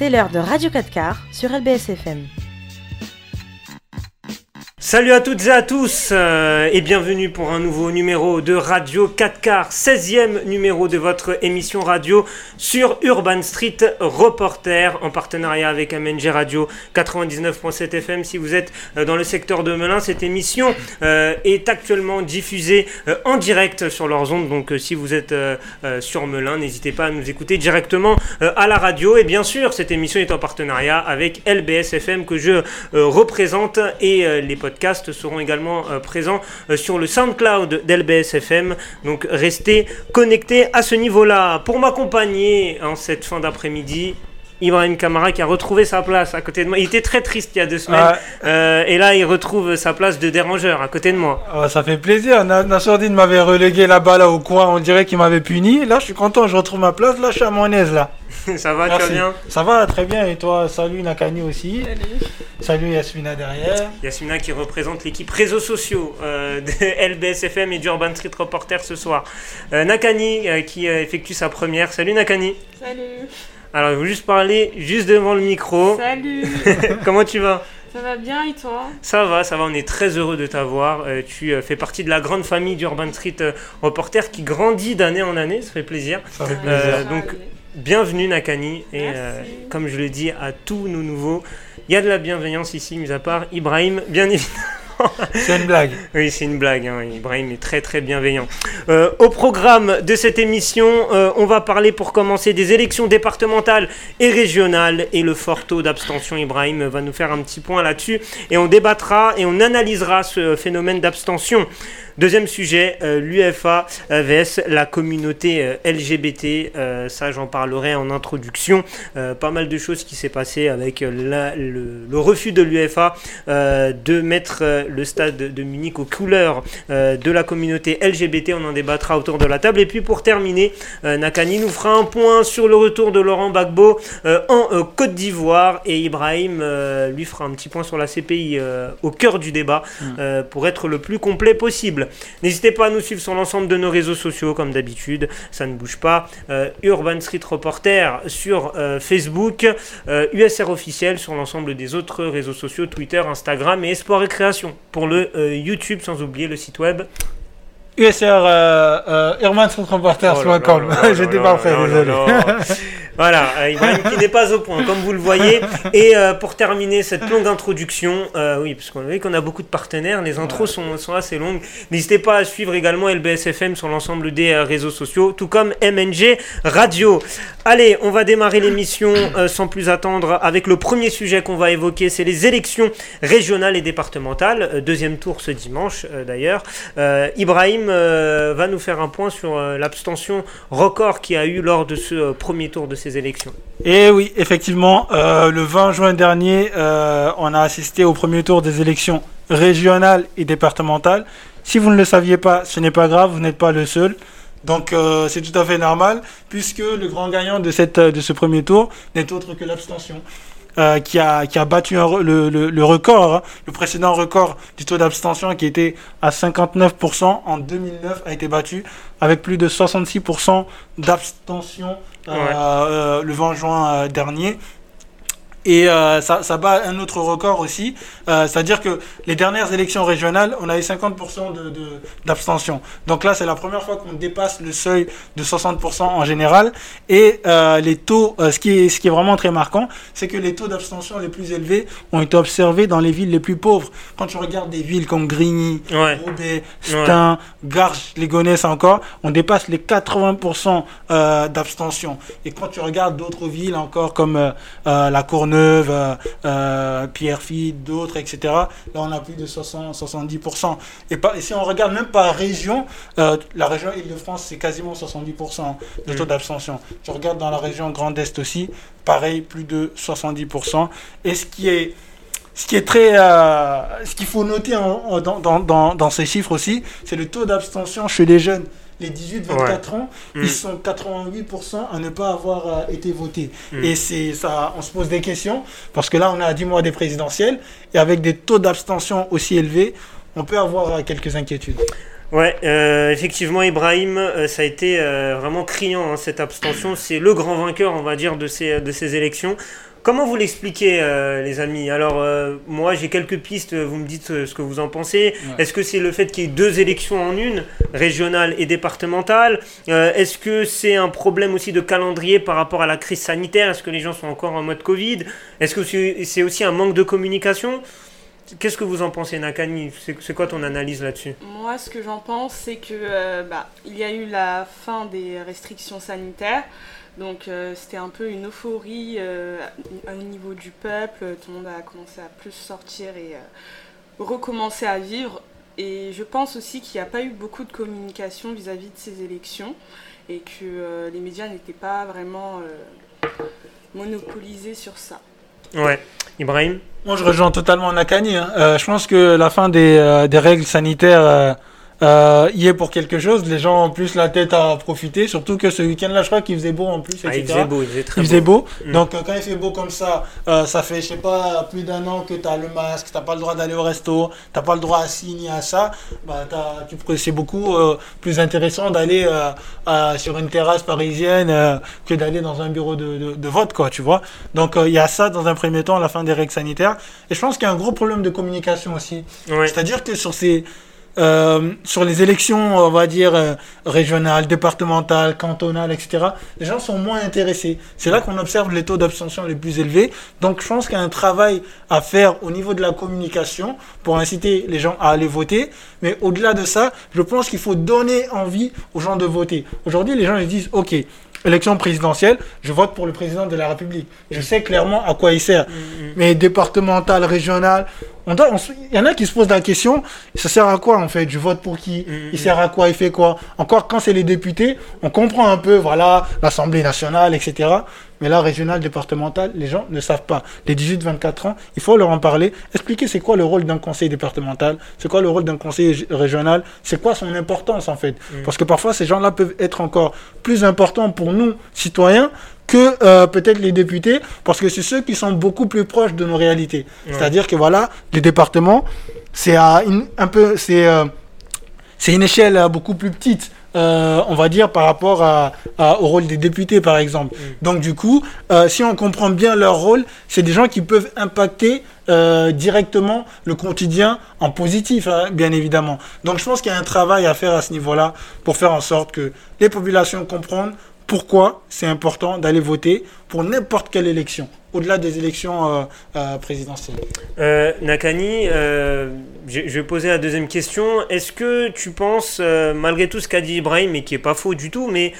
C'est l'heure de Radio 4 quarts sur LBSFM. Salut à toutes et à tous euh, et bienvenue pour un nouveau numéro de Radio 4 quarts, 16e numéro de votre émission radio sur Urban Street Reporter en partenariat avec MNG Radio 99.7 FM. Si vous êtes euh, dans le secteur de Melun, cette émission euh, est actuellement diffusée en direct sur leurs ondes. Donc si vous êtes sur Melun, n'hésitez pas à nous écouter directement à la radio. Et bien sûr, cette émission est en partenariat avec LBS FM que je représente et les podcasts seront également euh, présents euh, sur le SoundCloud d'LBS FM. Donc restez connectés à ce niveau-là. Pour m'accompagner en cette fin d'après-midi, Ibrahim Kamara qui a retrouvé sa place à côté de moi. Il était très triste il y a deux semaines. Euh, et là, il retrouve sa place de dérangeur à côté de moi. Ah, ça fait plaisir. Nassourdine m'avait relégué là-bas, là, au coin. On dirait qu'il m'avait puni. Là, je suis content. Je retrouve ma place. Là, je suis à mon aise, là. ça va, tu vas bien Ça va, très bien. Et toi, salut Nakani aussi. Salut. Salut Yasmina derrière. Yasmina qui représente l'équipe réseaux sociaux euh, de LBSFM et du Urban Street Reporter ce soir. Euh, Nakani qui effectue sa première. Salut Nakani. Salut. Alors, je veux juste parler juste devant le micro. Salut Comment tu vas? Ça va bien et toi? Ça va, ça va, on est très heureux de t'avoir. Euh, tu euh, fais partie de la grande famille d'Urban Street euh, Reporter qui grandit d'année en année, ça fait plaisir. Ça fait plaisir. donc, bienvenue Nakani. Et comme je le dis à tous nos nouveaux, il y a de la bienveillance ici, mis à part Ibrahim, bien évidemment. c'est une blague. Oui, c'est une blague. Hein. Ibrahim est très très bienveillant. Euh, au programme de cette émission, euh, on va parler pour commencer des élections départementales et régionales et le fort taux d'abstention. Ibrahim va nous faire un petit point là-dessus et on débattra et on analysera ce phénomène d'abstention. Deuxième sujet, euh, l'UFA vs la communauté euh, LGBT. Euh, ça, j'en parlerai en introduction. pas mal de choses qui s'est passé avec le, refus de l'UFA de mettre le stade de Munich aux couleurs de la communauté LGBT. On en débattra autour de la table. Et puis pour terminer, Nakani nous fera un point sur le retour de Laurent Gbagbo en Côte d'Ivoire et Ibrahim lui fera un petit point sur la CPI au cœur du débat mm. pour être le plus complet possible. N'hésitez pas à nous suivre sur l'ensemble de nos réseaux sociaux, comme d'habitude, ça ne bouge pas. Euh, Urban Street Reporter sur euh, Facebook, USR euh, officiel sur l'ensemble des autres réseaux sociaux, Twitter, Instagram et Sport et Création. Pour le YouTube, sans oublier le site web USR euh, Urban Street Reporter.com. J'étais parfait, désolé. Voilà, euh, Ibrahim qui n'est pas au point, comme vous le voyez. Et euh, pour terminer cette longue introduction, euh, oui, parce qu'on voit qu'on a beaucoup de partenaires, les intros sont, sont assez longues. N'hésitez pas à suivre également LBSFM sur l'ensemble des réseaux sociaux, tout comme MNG Radio. Allez, on va démarrer l'émission sans plus attendre avec le premier sujet qu'on va évoquer, c'est les élections régionales et départementales. deuxième tour ce dimanche d'ailleurs. Ibrahim va nous faire un point sur l'abstention record qui a eu lors de ce premier tour de ces élections. Et oui, effectivement, euh, le 20 juin dernier, euh, on a assisté au premier tour des élections régionales et départementales. Si vous ne le saviez pas, ce n'est pas grave, vous n'êtes pas le seul. Donc euh, c'est tout à fait normal, puisque le grand gagnant de, cette, de ce premier tour n'est autre que l'abstention. Euh, qui, a, qui a battu le, le, record, hein. le précédent record du taux d'abstention qui était à 59% en 2009 a été battu avec plus de 66% d'abstention euh, euh, le 20 juin dernier. Et euh, ça, ça, bat un autre record aussi. Euh, C'est-à-dire que les dernières élections régionales, on a eu 50% d'abstention. De, Donc là, c'est la première fois qu'on dépasse le seuil de 60% en général. Et euh, les taux, ce, qui est, ce qui est vraiment très marquant, c'est que les taux d'abstention les plus élevés ont été observés dans les villes les plus pauvres. Quand tu regardes des villes comme Grigny, ouais. Roubaix, Stein, Garches, Légonesse encore, on dépasse les 80% euh, d'abstention. Et quand tu regardes d'autres villes encore comme la Courneuve, Neuve, euh, euh, Pierrefitte, d'autres, etc. Là, on a plus de 60, 70%. Et, si on regarde même par région, euh, la région Île-de-France, c'est quasiment 70% de taux mm. d'abstention. Je regarde dans la région Grand Est aussi, pareil, plus de 70%. Et ce qui est ce qui est très, ce qu'il faut noter dans, dans, dans, ces chiffres aussi, c'est le taux d'abstention chez les jeunes les 18-24 ans, ils mm. sont 88% à ne pas avoir euh, été votés. Mm. Et c'est ça, on se pose des questions, parce que là, on a 10 mois des présidentielles, et avec des taux d'abstention aussi élevés, on peut avoir euh, quelques inquiétudes. Ouais, euh, effectivement, Ibrahim, ça a été vraiment criant hein, cette abstention. C'est le grand vainqueur, on va dire, de ces, de ces élections. Comment vous l'expliquez, euh, les amis Alors, euh, moi, j'ai quelques pistes. Vous me dites euh, ce que vous en pensez. Est-ce que c'est le fait qu'il y ait deux élections en une, régionale et départementale Est-ce que c'est un problème aussi de calendrier par rapport à la crise sanitaire Est-ce que les gens sont encore en mode Covid Est-ce que c'est aussi un manque de communication Qu'est-ce que vous en pensez, Nakani C'est quoi ton analyse là-dessus Moi, ce que j'en pense, c'est que bah, il y a eu la fin des restrictions sanitaires. Donc euh, c'était un peu une euphorie euh, au niveau du peuple, tout le monde a commencé à plus sortir et euh, recommencer à vivre. Et je pense aussi qu'il n'y a pas eu beaucoup de communication vis-à-vis de ces élections et que les médias n'étaient pas vraiment monopolisés sur ça. Ouais. Ibrahim? Moi je rejoins totalement Nakani. Hein. je pense que la fin des, des règles sanitaires euh, y est pour quelque chose. Les gens ont plus la tête à profiter. Surtout que ce week-end-là, je crois qu'il faisait beau en plus. Ah, il faisait beau, il faisait très il faisait beau. Mm. Donc, euh, quand il fait beau comme ça, euh, ça fait, je sais pas, plus d'un an que tu as le masque, tu pas le droit d'aller au resto, tu pas le droit à signer à ça. Bah, c'est beaucoup euh, plus intéressant d'aller sur une terrasse parisienne que d'aller dans un bureau de, de, vote, quoi, tu vois. Donc, il y a ça dans un premier temps, à la fin des règles sanitaires. Et je pense qu'il y a un gros problème de communication aussi. C'est-à-dire que sur ces euh, sur les élections, on va dire, euh, régionales, départementales, cantonales, etc., les gens sont moins intéressés. C'est là qu'on observe les taux d'abstention les plus élevés. Donc je pense qu'il y a un travail à faire au niveau de la communication pour inciter les gens à aller voter. Mais au-delà de ça, je pense qu'il faut donner envie aux gens de voter. Aujourd'hui, les gens ils disent, OK, élection présidentielle, je vote pour le président de la République. Je sais clairement à quoi il sert. Mais départemental, régional, on doit, il y en a qui se posent la question, ça sert à quoi en fait? Je vote pour qui? Il sert à quoi? Il fait quoi? Encore quand c'est les députés, on comprend un peu, voilà, l'Assemblée nationale, etc. Mais là, régional, départemental, les gens ne savent pas. Les 18-24 ans, il faut leur en parler, expliquer c'est quoi le rôle d'un conseil départemental, c'est quoi le rôle d'un conseil régional, c'est quoi son importance en fait. Mm. Parce que parfois, ces gens-là peuvent être encore plus importants pour nous, citoyens, que euh, peut-être les députés, parce que c'est ceux qui sont beaucoup plus proches de nos réalités. C'est-à-dire que voilà, les départements, c'est un peu, c'est euh, c'est une échelle beaucoup plus petite. Euh, on va dire par rapport à, au rôle des députés par exemple. Mm. Donc du coup, si on comprend bien leur rôle, c'est des gens qui peuvent impacter directement le quotidien en positif, hein, bien évidemment. Donc je pense qu'il y a un travail à faire à ce niveau-là pour faire en sorte que les populations comprennent pourquoi c'est important d'aller voter pour n'importe quelle élection, au-delà des élections euh, euh, présidentielles. Euh, Nakani, je, vais poser la deuxième question. Est-ce que tu penses, malgré tout ce qu'a dit Ibrahim, et qui n'est pas faux du tout, mais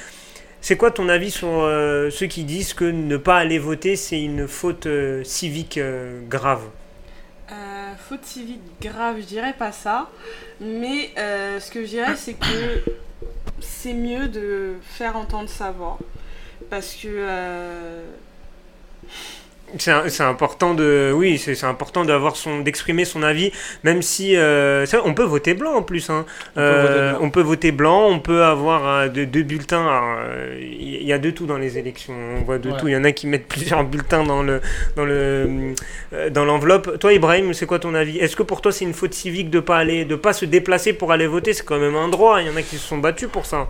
c'est quoi ton avis sur ceux qui disent que ne pas aller voter, c'est une faute civique grave? Faute civique grave, je dirais pas ça. Mais ce que je dirais, c'est que c'est mieux de faire entendre sa voix. Parce que euh, c'est important de oui c'est important d'avoir son d'exprimer son avis même si euh, on peut voter blanc en plus hein. euh, on, peut voter blanc on peut avoir euh, deux, bulletins. Il y a de tout dans les élections. On voit de tout. Il y en a qui mettent plusieurs bulletins dans le dans le dans l'enveloppe. Toi Ibrahim c'est quoi ton avis? Est-ce que pour toi c'est une faute civique de pas aller de pas se déplacer pour aller voter? C'est quand même un droit. Il y en a qui se sont battus pour ça.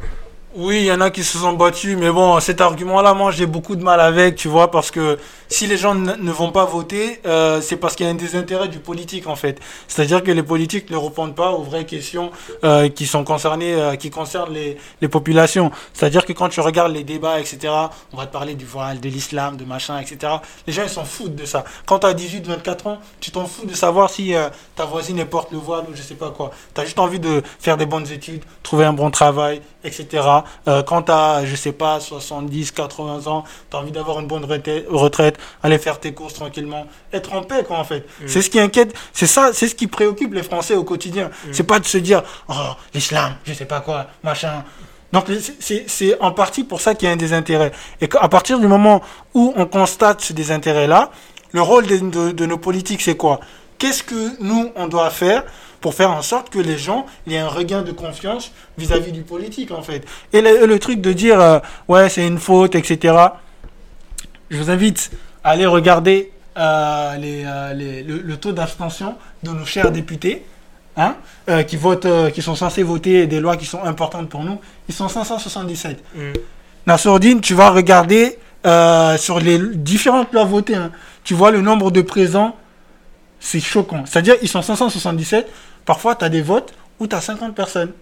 Oui, il y en a qui se sont battus, mais bon, cet argument-là, moi, j'ai beaucoup de mal avec, tu vois, parce que si les gens ne vont pas voter, euh, c'est parce qu'il y a un désintérêt du politique, en fait. C'est-à-dire que les politiques ne répondent pas aux vraies questions euh, qui sont concernées, euh, qui concernent les, les populations. C'est-à-dire que quand tu regardes les débats, etc., on va te parler du voile, de l'islam, de machin, etc. Les gens, ils s'en foutent de ça. Quand tu as 18, 24 ans, tu t'en fous de savoir si ta voisine porte le voile ou je sais pas quoi. Tu as juste envie de faire des bonnes études, trouver un bon travail, etc. Euh, quand tu as, je sais pas, 70, 80 ans, tu as envie d'avoir une bonne retraite, aller faire tes courses tranquillement, être en paix, quoi, en fait. Mm. C'est ce qui inquiète, c'est ça, c'est ce qui préoccupe les Français au quotidien. Mm. C'est pas de se dire, oh, l'islam, je sais pas quoi, machin. Donc c'est en partie pour ça qu'il y a un désintérêt. Et à partir du moment où on constate ce désintérêt-là, le rôle de, de nos politiques, c'est quoi? Qu'est-ce que nous, on doit faire pour faire en sorte que les gens aient un regain de confiance vis-à-vis du politique, en fait? Et le, truc de dire, euh, ouais, c'est une faute, etc. Je vous invite à aller regarder euh, euh, le, taux d'abstention de nos chers députés. Hein, qui votent, qui sont censés voter des lois qui sont importantes pour nous, ils sont 577. Mmh. Nassourdine, tu vas regarder euh, sur les différentes lois votées, hein, tu vois le nombre de présents, c'est choquant. C'est-à-dire, ils sont 577. Parfois, tu as des votes où tu as 50 personnes,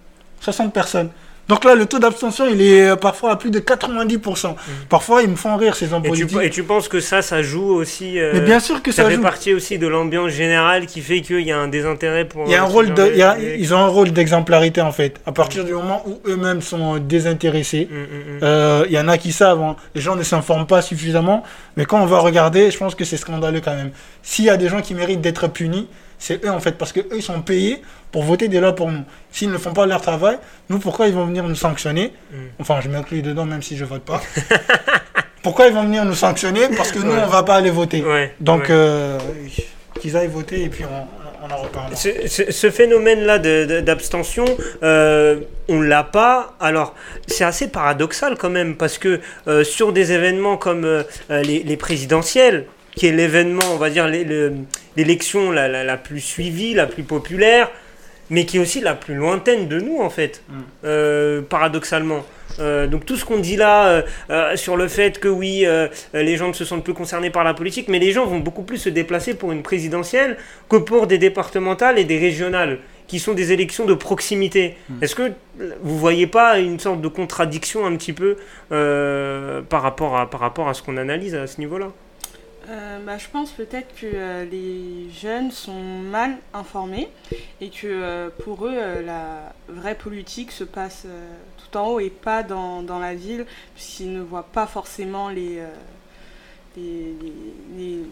60 personnes. Donc là, le taux d'abstention, il est euh, parfois à plus de 90%. Parfois, ils me font rire, ces hommes Et tu, politiques. et tu penses que ça, ça joue aussi euh, Mais bien sûr que ça, ça fait joue. partie aussi de l'ambiance générale qui fait qu'il y a un désintérêt pour. Il y a un euh, rôle de, y a- ils ont un rôle d'exemplarité en fait. À partir du moment où eux-mêmes sont désintéressés, Mm, mm, mm. euh, il y en a qui savent. hein. Les gens ne s'informent pas suffisamment. Mais quand on va regarder, je pense que c'est scandaleux quand même. S'il y a des gens qui méritent d'être punis, c'est eux en fait, parce que eux ils sont payés pour voter des lois pour nous. S'ils ne font pas leur travail, nous pourquoi ils vont venir nous sanctionner Mm. Enfin, je m'inclus dedans même si je vote pas. pourquoi ils vont venir nous sanctionner Parce que nous Ouais. on va pas aller voter. Ouais, Donc ouais. euh, qu'ils aillent voter et puis on, on en reparle. Ce, ce- ce phénomène-là d'abstention, euh, on l'a pas. Alors, c'est assez paradoxal quand même, parce que euh, sur des événements comme euh, les, les présidentielles, qui est l'événement, on va dire, l'é- le- l'élection la, la- la plus suivie, la plus populaire, mais qui est aussi la plus lointaine de nous, en fait, Mm. euh, paradoxalement. Euh, donc tout ce qu'on dit là euh, sur le fait que oui, les gens ne se sentent plus concernés par la politique, mais les gens vont beaucoup plus se déplacer pour une présidentielle que pour des départementales et des régionales, qui sont des élections de proximité. Est-ce que vous voyez pas une sorte de contradiction un petit peu par, rapport à, par rapport à ce qu'on analyse à ce niveau-là? Euh, bah, je pense peut-être que euh, les jeunes sont mal informés et que euh, pour eux, la vraie politique se passe tout en haut et pas dans, dans la ville, puisqu'ils ne voient pas forcément les, les- les- les-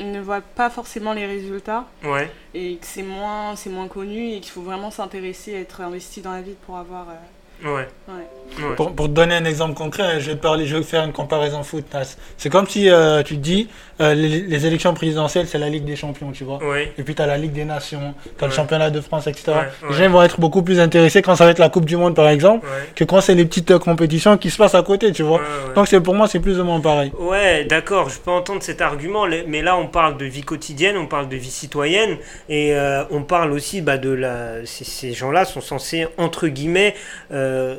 ils ne voient pas forcément les résultats Ouais. et que c'est moins, c'est moins connu et qu'il faut vraiment s'intéresser à être investi dans la ville pour avoir. Ouais. ouais. Ouais. Pour, pour te donner un exemple concret, je vais, te parler, je vais faire une comparaison foot. Nas. C'est comme si euh, tu te dis euh, les, les élections présidentielles, c'est la Ligue des Champions, tu vois. Et puis tu as la Ligue des Nations, tu as le championnat de France, etc. Ouais, Les gens vont être beaucoup plus intéressés quand ça va être la Coupe du Monde, par exemple, que quand c'est les petites euh, compétitions qui se passent à côté, tu vois. Donc c'est pour moi, c'est plus ou moins pareil. Ouais, d'accord, je peux entendre cet argument, mais là on parle de vie quotidienne, on parle de vie citoyenne, et on parle aussi bah, de la. Ces, ces gens-là sont censés, entre guillemets, euh,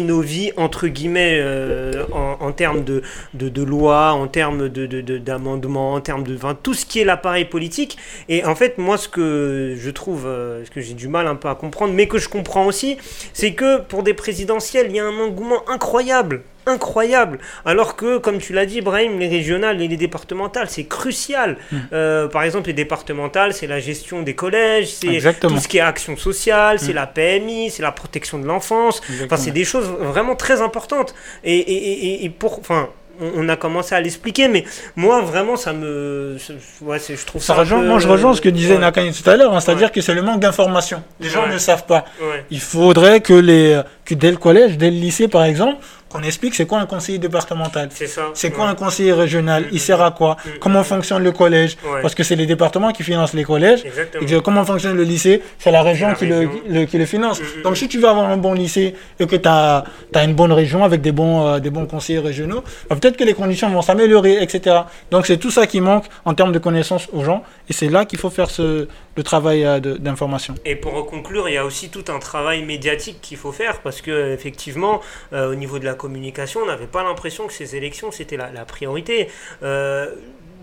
nos vies, entre guillemets, euh, en, termes de, de, loi, en termes de, de, d'amendements, en termes de. Enfin, tout ce qui est l'appareil politique. Et en fait, moi, ce que je trouve, euh, ce que j'ai du mal un peu à comprendre, mais que je comprends aussi, c'est que pour des présidentielles, il y a un engouement incroyable. Incroyable. Alors que, comme tu l'as dit, Brahim, les régionales et les départementales, c'est crucial. Euh, par exemple, les départementales, c'est la gestion des collèges, c'est tout ce qui est action sociale, c'est Mm. la PMI, c'est la protection de l'enfance. Enfin, c'est des choses vraiment très importantes. Et, et, et, et pour. Enfin, on a commencé à l'expliquer, mais moi, vraiment, ça me. Ouais, je trouve ça. Ça un rejoint, peu- moi, je rejoins ce que disait ouais, Nakani tout à l'heure, hein, c'est-à-dire Ouais. que c'est le manque d'information. Les gens ne savent pas. Il faudrait que, les, que dès le collège, dès le lycée, par exemple, qu'on explique c'est quoi un conseiller départemental. C'est ça. C'est quoi ouais. un conseiller régional Mm, Il sert à quoi mm, Comment mm. fonctionne le collège Ouais. Parce que c'est les départements qui financent les collèges. Exactement. Et que comment fonctionne le lycée C'est la région, la qui, région. Le, le- qui le finance. Mm, mm, Donc mm. si tu veux avoir un bon lycée et que tu as, une bonne région avec des bons, euh, des bons conseillers régionaux, bah, peut-être que les conditions vont s'améliorer, etc. Donc c'est tout ça qui manque en termes de connaissances aux gens. Et c'est là qu'il faut faire ce, le travail euh, d'information. Et pour conclure, il y a aussi tout un travail médiatique qu'il faut faire parce que effectivement, euh, au niveau de la communication, on n'avait pas l'impression que ces élections c'était la, la priorité. Euh,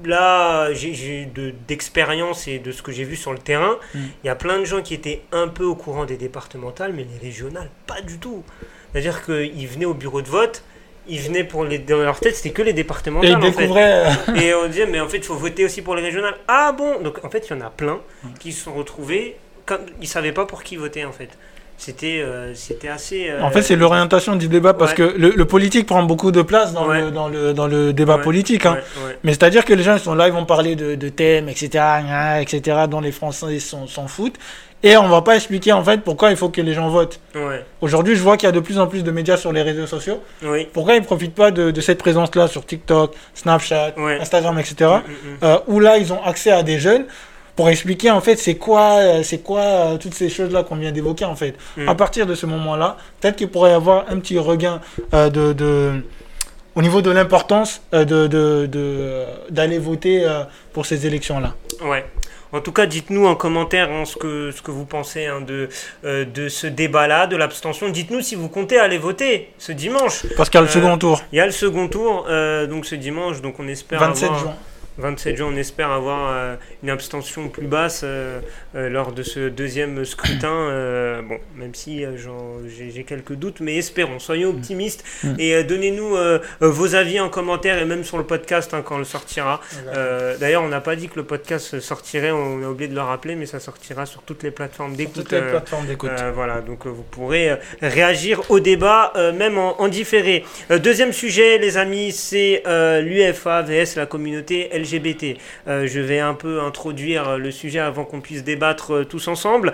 là, j'ai- j'ai de- d'expérience et de ce que j'ai vu sur le terrain, il Mm. y a plein de gens qui étaient un peu au courant des départementales, mais les régionales, pas du tout. C'est-à-dire qu'ils venaient au bureau de vote. Ils venaient pour les dans leur tête, c'était que les Et départementales. ils en fait. euh, Et on disait, mais en fait, il faut voter aussi pour les régionales. Ah bon? Donc en fait, il y en a plein qui se sont retrouvés, comme, ils savaient pas pour qui voter en fait. C'était euh, c'était assez. euh, En fait, c'est l'orientation du débat parce Ouais. que le, le politique prend beaucoup de place dans, Ouais. le, dans, le, dans le débat ouais, politique. Hein. Mais c'est-à-dire que les gens ils sont là, ils vont parler de, de thèmes, etc., etc., dont les Français s'en foutent. Et on va pas expliquer en fait pourquoi il faut que les gens votent. Aujourd'hui, je vois qu'il y a de plus en plus de médias sur les réseaux sociaux. oui. Pourquoi ils profitent pas de, de cette présence-là sur TikTok, Snapchat. Instagram, etc., Mm, mm, mm. euh, où là ils ont accès à des jeunes pour expliquer en fait c'est quoi, euh, c'est quoi euh, toutes ces choses-là qu'on vient d'évoquer en fait. Mm. À partir de ce moment-là, peut-être qu'il pourrait y avoir un petit regain euh, de, de- au niveau de l'importance euh, de, d'aller voter euh, pour ces élections-là. Ouais. En tout cas, dites-nous en commentaire hein, ce, que, ce que vous pensez hein, de, euh, de ce débat-là, de l'abstention. Dites-nous si vous comptez aller voter ce dimanche. Parce qu'il y a le Euh, second tour. Il y a le second tour, euh, donc ce dimanche, donc on espère 27 avoir- juin. 27 juin, on espère avoir euh, une abstention plus basse euh, lors de ce deuxième scrutin. euh, bon, même si euh, j'en- j'ai quelques doutes, mais espérons, soyons optimistes Mm. et euh, donnez-nous vos avis en commentaire et même sur le podcast hein, quand on le sortira. Euh, D'ailleurs, on n'a pas dit que le podcast sortirait, on a oublié de le rappeler, mais ça sortira sur toutes les plateformes d'écoute. toutes les euh, plateformes d'écoute. euh, voilà, donc euh, vous pourrez euh, réagir au débat, euh, même en, en différé. Euh, deuxième sujet, les amis, c'est euh, l'UFA vs la communauté LGBT. Euh, je vais un peu introduire le sujet avant qu'on puisse débattre euh, tous ensemble.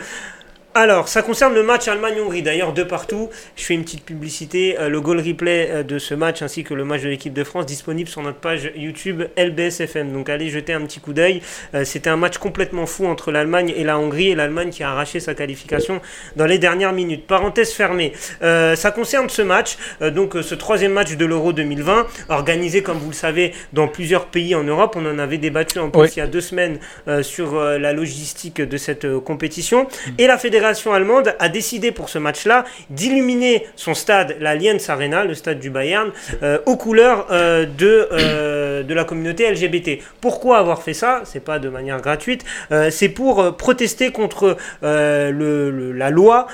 Alors, ça concerne le match Allemagne-Hongrie, d'ailleurs de partout. Je fais une petite publicité, euh, le goal replay euh, de ce match ainsi que le match de l'équipe de France disponible sur notre page YouTube LBSFM. Donc allez jeter un petit coup d'œil. Euh, C'était un match complètement fou entre l'Allemagne et la Hongrie et l'Allemagne qui a arraché sa qualification dans les dernières minutes. Parenthèse fermée. Euh, ça concerne ce match, donc ce troisième match de l'Euro 2020, organisé comme vous le savez dans plusieurs pays en Europe. On en avait débattu en plus Oui. il y a deux semaines euh, sur la logistique de cette compétition. Et la fédération allemande a décidé pour ce match-là d'illuminer son stade, l'Allianz Arena, le stade du Bayern, euh, aux couleurs euh, de, euh, de la communauté LGBT. Pourquoi avoir fait ça? C'est pas de manière gratuite. c'est pour protester contre le- la loi.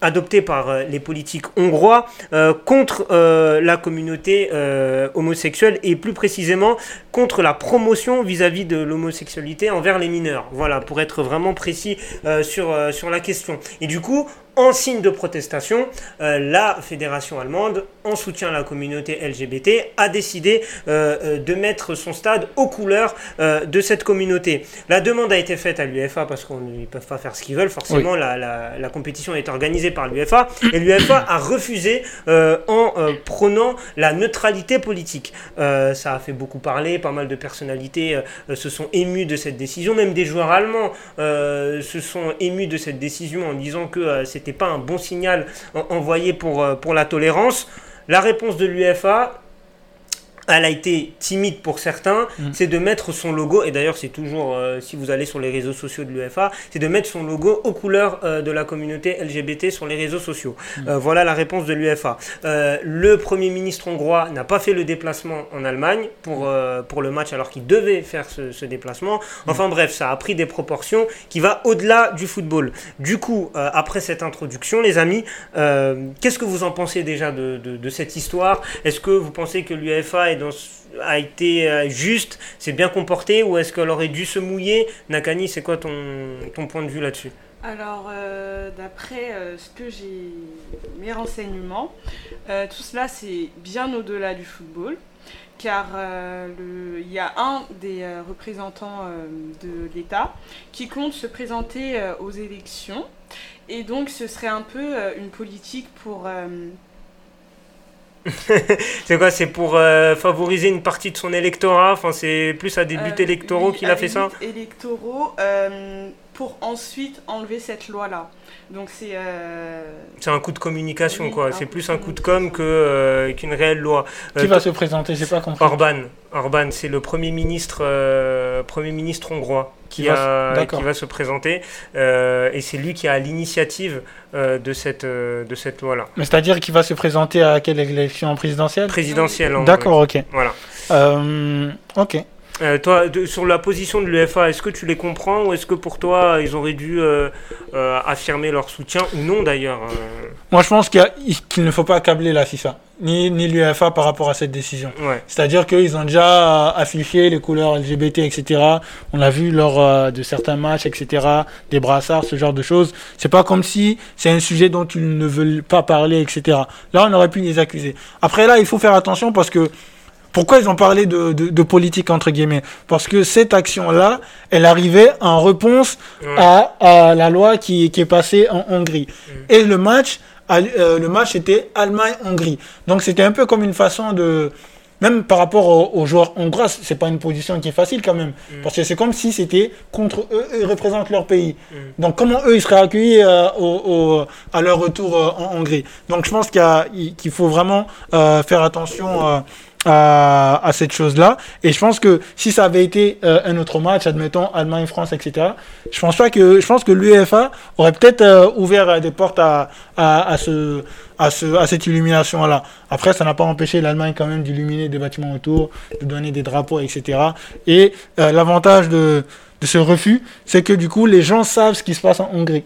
Adoptée par euh, les politiques hongrois euh, contre euh, la communauté homosexuelle et plus précisément contre la promotion vis-à-vis de l'homosexualité envers les mineurs. Voilà, pour être vraiment précis sur, sur la question. Et du coup, en signe de protestation, la fédération allemande, en soutien à la communauté LGBT, a décidé euh, euh, de mettre son stade aux couleurs euh, de cette communauté. La demande a été faite à l'UEFA parce qu'ils ne peuvent pas faire ce qu'ils veulent. Forcément, la, la- la compétition est organisée par l'UEFA et l'UEFA a refusé euh, en prônant la neutralité politique. Ça a fait beaucoup parler, pas mal de personnalités se sont émues de cette décision, même des joueurs allemands se sont émus de cette décision en disant que c'était pas un bon signal en- envoyé pour, pour la tolérance. La réponse de l'UEFA, elle a été timide pour certains, Mm. c'est de mettre son logo, et d'ailleurs c'est toujours, euh, si vous allez sur les réseaux sociaux de l'UEFA, c'est de mettre son logo aux couleurs euh, de la communauté LGBT sur les réseaux sociaux. Euh, voilà la réponse de l'UEFA. Euh, le Premier ministre hongrois n'a pas fait le déplacement en Allemagne pour, pour le match alors qu'il devait faire ce, ce déplacement. Enfin bref, ça a pris des proportions qui va au-delà du football. Du coup, après cette introduction, les amis, qu'est-ce que vous en pensez déjà de, de- de cette histoire? Est-ce que vous pensez que l'UEFA est a été euh, juste, s'est bien comporté, ou est-ce qu'elle aurait dû se mouiller? Nakani, c'est quoi ton, ton point de vue là-dessus? Alors, euh, d'après euh, ce que j'ai, mes renseignements, tout cela c'est bien au-delà du football, car il y a un des représentants de l'État qui compte se présenter aux élections, et donc ce serait un peu une politique pour C'est quoi C'est pour euh, favoriser une partie de son électorat? Enfin, c'est plus à des buts Euh, électoraux oui, qu'il a fait ça? buts électoraux euh, pour ensuite enlever cette loi-là. Donc c'est. euh, C'est un coup de communication, Oui, quoi. C'est plus un coup de com' que, euh, qu'une réelle loi. Euh, Qui va se présenter J'ai pas compris. Orban, Orban, c'est le premier ministre, euh, premier ministre hongrois qui, Qui va se- a- d'accord. qui va se présenter, euh, et c'est lui qui a l'initiative euh, de cette, euh, de cette loi-là. Mais c'est-à-dire qu'il va se présenter à quelle élection présidentielle? Présidentielle. en D'accord, ok. Voilà. Euh, ok. Euh, toi, de- sur la position de l'UEFA, est-ce que tu les comprends ou est-ce que pour toi, ils auraient dû euh, euh, affirmer leur soutien ou non d'ailleurs Moi, je pense qu'il a- ne faut pas accabler la FIFA, ni, ni l'UEFA par rapport à cette décision. Ouais. C'est-à-dire qu'ils ont déjà affiché les couleurs LGBT, etc. On l'a vu lors de certains matchs, etc. Des brassards, ce genre de choses. C'est pas comme si c'est un sujet dont ils ne veulent pas parler, etc. Là, on aurait pu les accuser. Après, là, il faut faire attention parce que pourquoi ils ont parlé de, de, de politique entre guillemets? Parce que cette action-là, elle arrivait en réponse Ouais. à, à la loi qui, qui est passée en Hongrie. Et le match, euh, le match était Allemagne-Hongrie. Donc c'était un peu comme une façon de, même par rapport aux, aux joueurs hongrois, c'est pas une position qui est facile quand même, Mm. parce que c'est comme si c'était contre eux, eux, ils représentent leur pays. Mm. Donc comment eux ils seraient accueillis euh, au, au- à leur retour euh, en Hongrie? Donc je pense qu'il faut vraiment euh, faire attention à, cette chose-là. Et je pense que si ça avait été euh, un autre match, admettons Allemagne-France, etc., je pense pas que je pense que l'UEFA aurait peut-être euh, ouvert euh, des portes à, à, ce à, ce, à cette illumination-là. Après, ça n'a pas empêché l'Allemagne quand même d'illuminer des bâtiments autour, de donner des drapeaux, etc. Et l'avantage de ce refus, c'est que du coup, les gens savent ce qui se passe en Hongrie.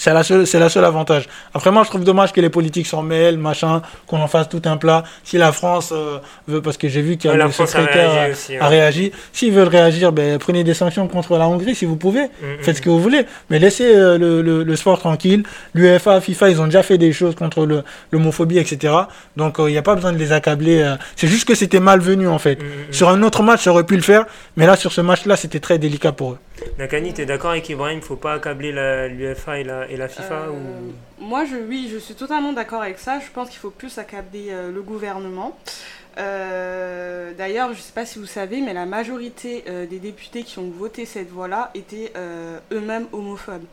C'est la seule, c'est la seule avantage. Après, moi, je trouve dommage que les politiques s'en mêlent, machin, qu'on en fasse tout un plat. Si la France euh, veut, parce que j'ai vu qu'il y a le a secrétaire réagi euh, a ouais. réagi. S'ils veulent réagir, ben, prenez des sanctions contre la Hongrie si vous pouvez. Mm, Faites ce que vous voulez. Mais laissez euh, le, le, le sport tranquille. L'UEFA, FIFA, ils ont déjà fait des choses contre le- l'homophobie, etc. Donc, euh, il n'y a pas besoin de les accabler. C'est juste que c'était malvenu, en fait. Mm, mm, mm. Sur un autre match, ça aurait pu le faire. Mais là, sur ce match-là, c'était très délicat pour eux. Nakani, t'es d'accord avec Ibrahim? Faut pas accabler l'UEFA et la, et la FIFA Euh, ou... Moi, je, oui, je suis totalement d'accord avec ça. Je pense qu'il faut plus accabler euh, le gouvernement. Euh, D'ailleurs, je ne sais pas si vous savez, mais la majorité euh, des députés qui ont voté cette voie-là étaient euh, eux-mêmes homophobes.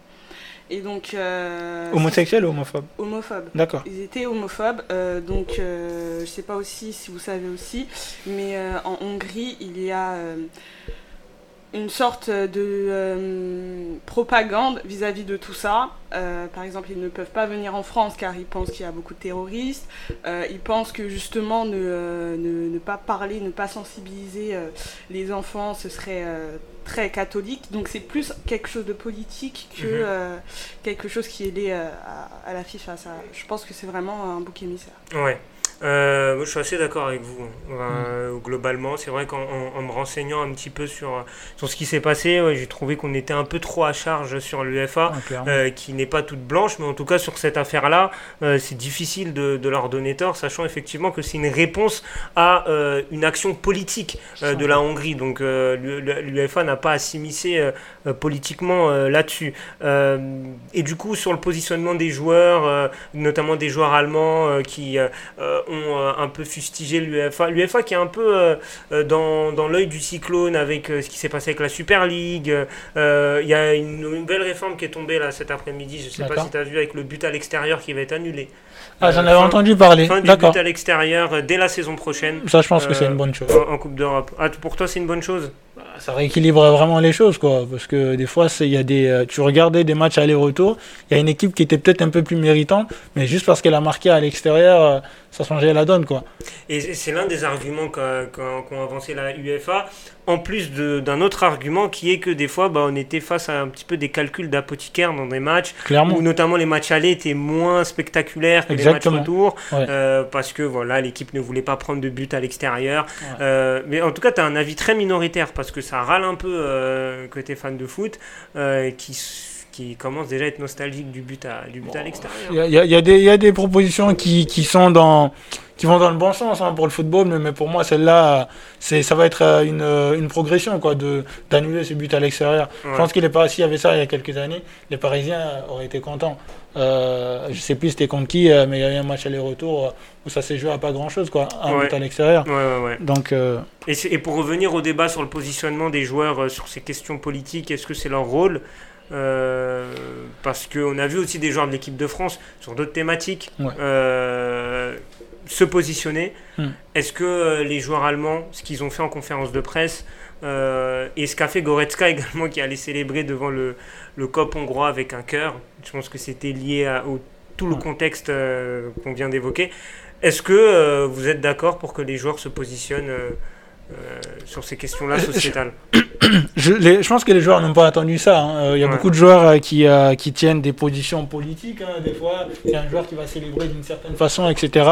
Et donc, euh, Homosexuel ou homophobe homophobes. D'accord. Ils étaient homophobes, euh, donc euh, je ne sais pas aussi si vous savez aussi, mais euh, en Hongrie, il y a euh, une sorte de euh, propagande vis-à-vis de tout ça. Euh, par exemple, ils ne peuvent pas venir en France car ils pensent qu'il y a beaucoup de terroristes. Euh, ils pensent que justement ne, ne, ne pas parler, ne pas sensibiliser les enfants, ce serait très catholique. Donc c'est plus quelque chose de politique que Mhm. quelque chose qui est lié à, à la FIFA. Ça, je pense que c'est vraiment un bouc émissaire. Ouais. Euh, je suis assez d'accord avec vous. Enfin, Mm. euh, globalement, c'est vrai qu'en en, en me renseignant un petit peu sur, sur ce qui s'est passé, ouais, j'ai trouvé qu'on était un peu trop à charge sur l'UEFA. Ah, euh, qui n'est pas toute blanche, mais en tout cas sur cette affaire-là, euh, c'est difficile de, de leur donner tort, sachant effectivement que c'est une réponse à euh, une action politique euh, de la Hongrie. Donc euh, l'U- l'UEFA n'a pas à s'immiscer euh, euh, politiquement euh, là-dessus. Euh, et du coup, sur le positionnement des joueurs, euh, notamment des joueurs allemands euh, qui euh, euh, ont euh, un peu fustigé l'UEFA, l'UEFA qui est un peu euh, euh, dans, dans l'œil du cyclone avec ce qui s'est passé avec la Super League. Il y a une nouvelle réforme qui est tombée là cet après-midi, je sais pas si tu as vu, avec le but à l'extérieur qui va être annulé. Ah, j'en avais fin- entendu parler. Fin du but à l'extérieur dès la saison prochaine. Ça, je pense que c'est une bonne chose. En, en Coupe d'Europe. Ah, pour toi, c'est une bonne chose? Ça rééquilibre vraiment les choses, quoi. Parce que des fois, c'est- il y a des, euh, tu regardais des matchs aller-retour, il y a une équipe qui était peut-être un peu plus méritante, mais juste parce qu'elle a marqué à l'extérieur, euh, ça changeait la donne, quoi. Et c'est- l'un des arguments qu'a avancé la UEFA, en plus d'un autre argument qui est que des fois, bah, on était face à un petit peu des calculs d'apothicaire dans des matchs, Clairement. où notamment les matchs allés étaient moins spectaculaires que Exactement. les matchs retour, Ouais. euh, parce que voilà, l'équipe ne voulait pas prendre de but à l'extérieur. Ouais. Euh, mais en tout cas, tu as un avis très minoritaire, parce que ça râle un peu euh, côté fan de foot, euh, qui, qui commence déjà à être nostalgique du but à, du but à l'extérieur. Il y a, y a- a des, il y a des propositions qui, qui sont dans, qui vont dans le bon sens hein, pour le football, mais, mais pour moi, celle-là, c'est, ça va être euh, une, euh, une progression, quoi, de, d'annuler ce but à l'extérieur. Ouais. Je pense qu'il est pas, s'il y avait ça il y a quelques années, les Parisiens auraient été contents. Euh, je sais plus c'était contre qui, euh, mais il y avait un match aller-retour où ça s'est joué à pas grand-chose, quoi, un Ouais. but à l'extérieur. Ouais, ouais, ouais. Donc, euh, Et, pour revenir au débat sur le positionnement des joueurs euh, sur ces questions politiques, est-ce que c'est leur rôle Euh, Parce qu'on a vu aussi des joueurs de l'équipe de France sur d'autres thématiques Ouais. euh, se positionner. Hmm. Est-ce que euh, les joueurs allemands, ce qu'ils ont fait en conférence de presse, euh, et ce qu'a fait Goretzka également, qui allait célébrer devant le, le COP hongrois avec un cœur, je pense que c'était lié à au, tout le contexte euh, qu'on vient d'évoquer. Est-ce que euh, vous êtes d'accord pour que les joueurs se positionnent euh, euh, sur ces questions-là je- sociétales? je, les- je pense que les joueurs n'ont pas attendu ça. hein. Euh, Il y a Ouais. beaucoup de joueurs euh, qui, euh, qui tiennent des positions politiques. hein. Des fois, il y a un joueur qui va célébrer d'une certaine façon, etc.,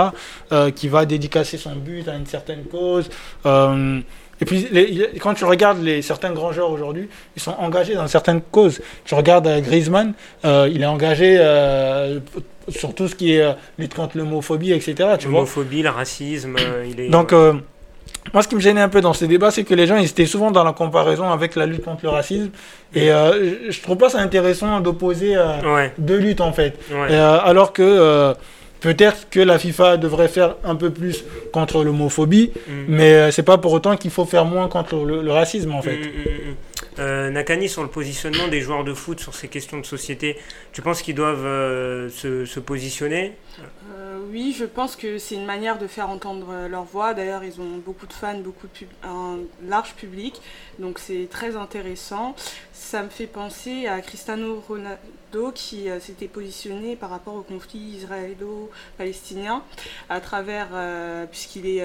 qui va dédicacer son but à une certaine cause. Et puis, les- quand tu regardes les, certains grands joueurs aujourd'hui, ils sont engagés dans certaines causes. Tu regardes Griezmann, il est engagé sur tout ce qui est lutte contre l'homophobie, etc. L'homophobie, le racisme, il est. donc, moi, ce qui me gênait un peu dans ces débats, c'est que les gens ils étaient souvent dans la comparaison avec la lutte contre le racisme. Et euh, je- trouve pas ça intéressant d'opposer euh, ouais, deux luttes, en fait. ouais. Et, euh, alors que euh, peut-être que la FIFA devrait faire un peu plus contre l'homophobie, Mm. mais c'est pas pour autant qu'il faut faire moins contre le, le racisme, en fait. Mm, mm, mm, Nakani, sur le positionnement des joueurs de foot sur ces questions de société, tu penses qu'ils doivent se, se positionner? Oui, je pense que c'est une manière de faire entendre euh, leur voix. D'ailleurs, ils ont beaucoup de fans, beaucoup de un large public, donc c'est très intéressant. Ça me fait penser à Cristiano Ronaldo qui euh, s'était positionné par rapport au conflit israélo-palestinien à travers, puisqu'il est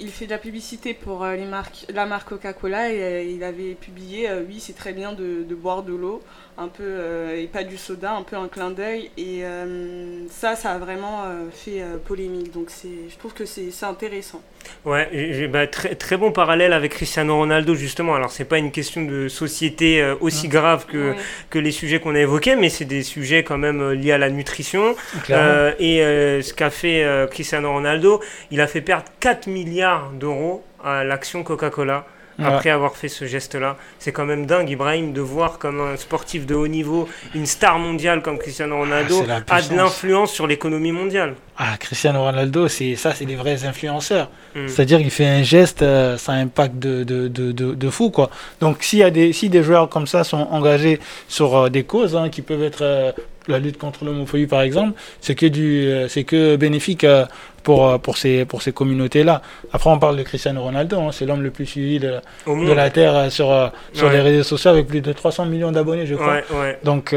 il fait de la publicité pour les marques, la marque Coca-Cola et il avait publié Oui, c'est très bien de boire de l'eau un peu euh, et pas du soda, un peu un clin d'œil. Et euh, ça, ça a vraiment euh, fait polémique. Donc c'est, je trouve que c'est, intéressant. Ouais, j'ai, bah, très, très bon parallèle avec Cristiano Ronaldo justement. Alors c'est pas une question de société aussi grave que, que les sujets qu'on a évoqués, mais c'est des sujets quand même liés à la nutrition. et ce qu'a fait Cristiano Ronaldo, il a fait perdre 4 milliards d'euros à l'action Coca-Cola après avoir fait ce geste-là. C'est quand même dingue, Ibrahim, de voir comme un sportif de haut niveau, une star mondiale comme Cristiano Ronaldo, ah, a de l'influence sur l'économie mondiale. Ah, Cristiano Ronaldo, c'est ça, c'est des vrais influenceurs. Hmm. C'est-à-dire qu'il fait un geste, euh, ça a un impact de, de, de, de, fou, quoi. Donc, s'il y a des, si des joueurs comme ça sont engagés sur euh, des causes hein, qui peuvent être euh, la lutte contre l'homophobie, par exemple, c'est que du, c'est que bénéfique pour, pour ces, pour ces communautés-là. Après, on parle de Cristiano Ronaldo, hein, c'est l'homme le plus suivi de, de la Terre sur, sur les réseaux sociaux avec plus de 300 millions d'abonnés, je crois. Donc,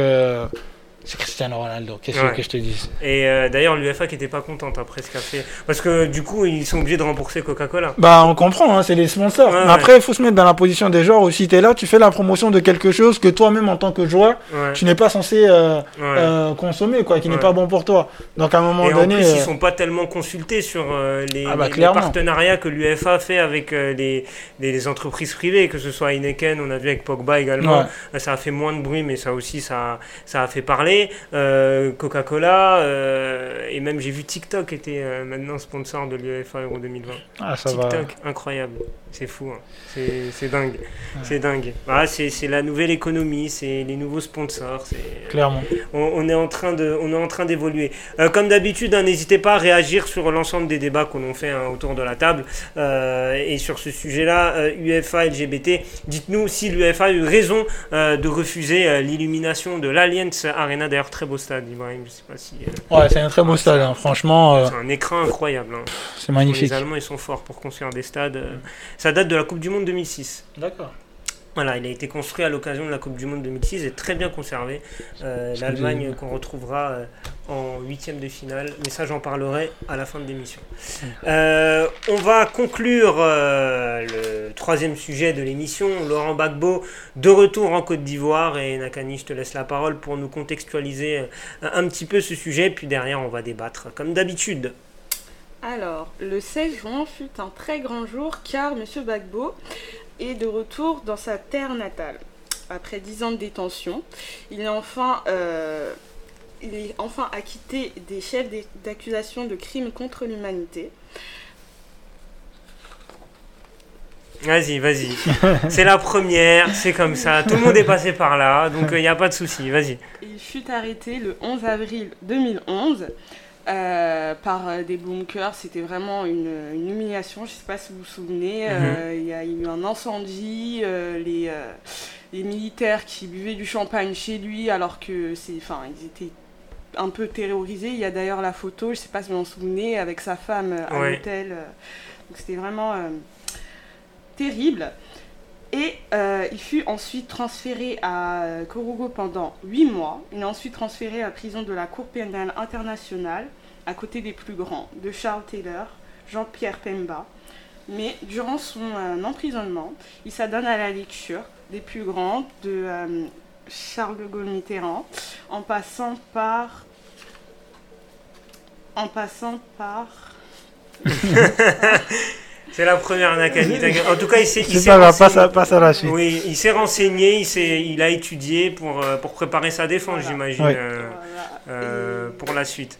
c'est Cristiano Ronaldo, qu'est-ce que je te dis Et euh, d'ailleurs, l'UFA qui n'était pas contente après ce qu'a fait. Parce que du coup, ils sont obligés de rembourser Coca-Cola. Bah, on comprend, hein, c'est les sponsors. Mais après, il faut se mettre dans la position des joueurs aussi. Tu es là, tu fais la promotion de quelque chose que toi-même, en tant que joueur, tu n'es pas censé euh, euh, consommer, quoi, qui n'est pas bon pour toi. Donc, à un moment donné. En plus, ils sont pas tellement consultés sur les, ah bah, partenariats que l'UFA fait avec les, les, entreprises privées, que ce soit Heineken, on a vu avec Pogba également. Ça a fait moins de bruit, mais ça aussi, ça, ça a fait parler. Euh, Coca-Cola, euh, et même j'ai vu TikTok était euh, maintenant sponsor de l'UEFA Euro 2020. Ah, ça TikTok, incroyable. C'est fou, hein. c'est dingue. C'est dingue. Ah, c'est la nouvelle économie, c'est les nouveaux sponsors. Clairement. On, est en train de, on est en train d'évoluer. comme d'habitude, hein, n'hésitez pas à réagir sur l'ensemble des débats qu'on a fait hein, autour de la table. et sur ce sujet-là, UEFA, LGBT, dites-nous si l'UEFA a eu raison de refuser l'illumination de l'Alliance Arena d'ailleurs, très beau stade, Ibrahim. Je sais pas si. Euh, ouais, c'est un très beau stade, hein. franchement. Euh, c'est un écran incroyable. Hein. C'est magnifique. Les Allemands, ils sont forts pour construire des stades. Euh. Ça date de la Coupe du Monde 2006. D'accord. Voilà, il a été construit à l'occasion de la Coupe du Monde 2006 et très bien conservé. L'Allemagne qu'on retrouvera en huitième de finale, mais ça j'en parlerai à la fin de l'émission. on va conclure le troisième sujet de l'émission, Laurent Gbagbo, de retour en Côte d'Ivoire, et Nakani, je te laisse la parole pour nous contextualiser un petit peu ce sujet, puis derrière on va débattre comme d'habitude. Alors, le 16 juin fut un très grand jour car M. Bagbo est de retour dans sa terre natale. Après dix ans de détention, il est enfin, euh, il est enfin acquitté des chefs d'accusation de crimes contre l'humanité. Vas-y, vas-y. c'est la première, c'est comme ça. Tout le monde est passé par là, donc il euh, n'y a pas de souci. Vas-y. Il fut arrêté le 11 avril 2011 euh, par euh, des bunkers. C'était vraiment une, humiliation. Je ne sais pas si vous vous souvenez. Mhm. Il y a eu un incendie. les, les militaires qui buvaient du champagne chez lui, alors que c'est, enfin, ils étaient un peu terrorisés. Il y a d'ailleurs la photo, je ne sais pas si vous vous en souvenez, avec sa femme à l'hôtel. Donc c'était vraiment terrible. Et euh, il fut ensuite transféré à Korogo pendant 8 mois. Il est ensuite transféré à la prison de la Cour pénale internationale, à côté des plus grands, de Charles Taylor, Jean-Pierre Pemba. Mais durant son euh, emprisonnement, il s'adonne à la lecture des plus grands, de euh, Charles de Gaulle Mitterrand, en passant par. En passant par. C'est la première Nakani. En tout cas, il s'est renseigné. Oui, il s'est renseigné, il, il a étudié pour, euh, pour préparer sa défense, j'imagine, euh, euh, pour la suite.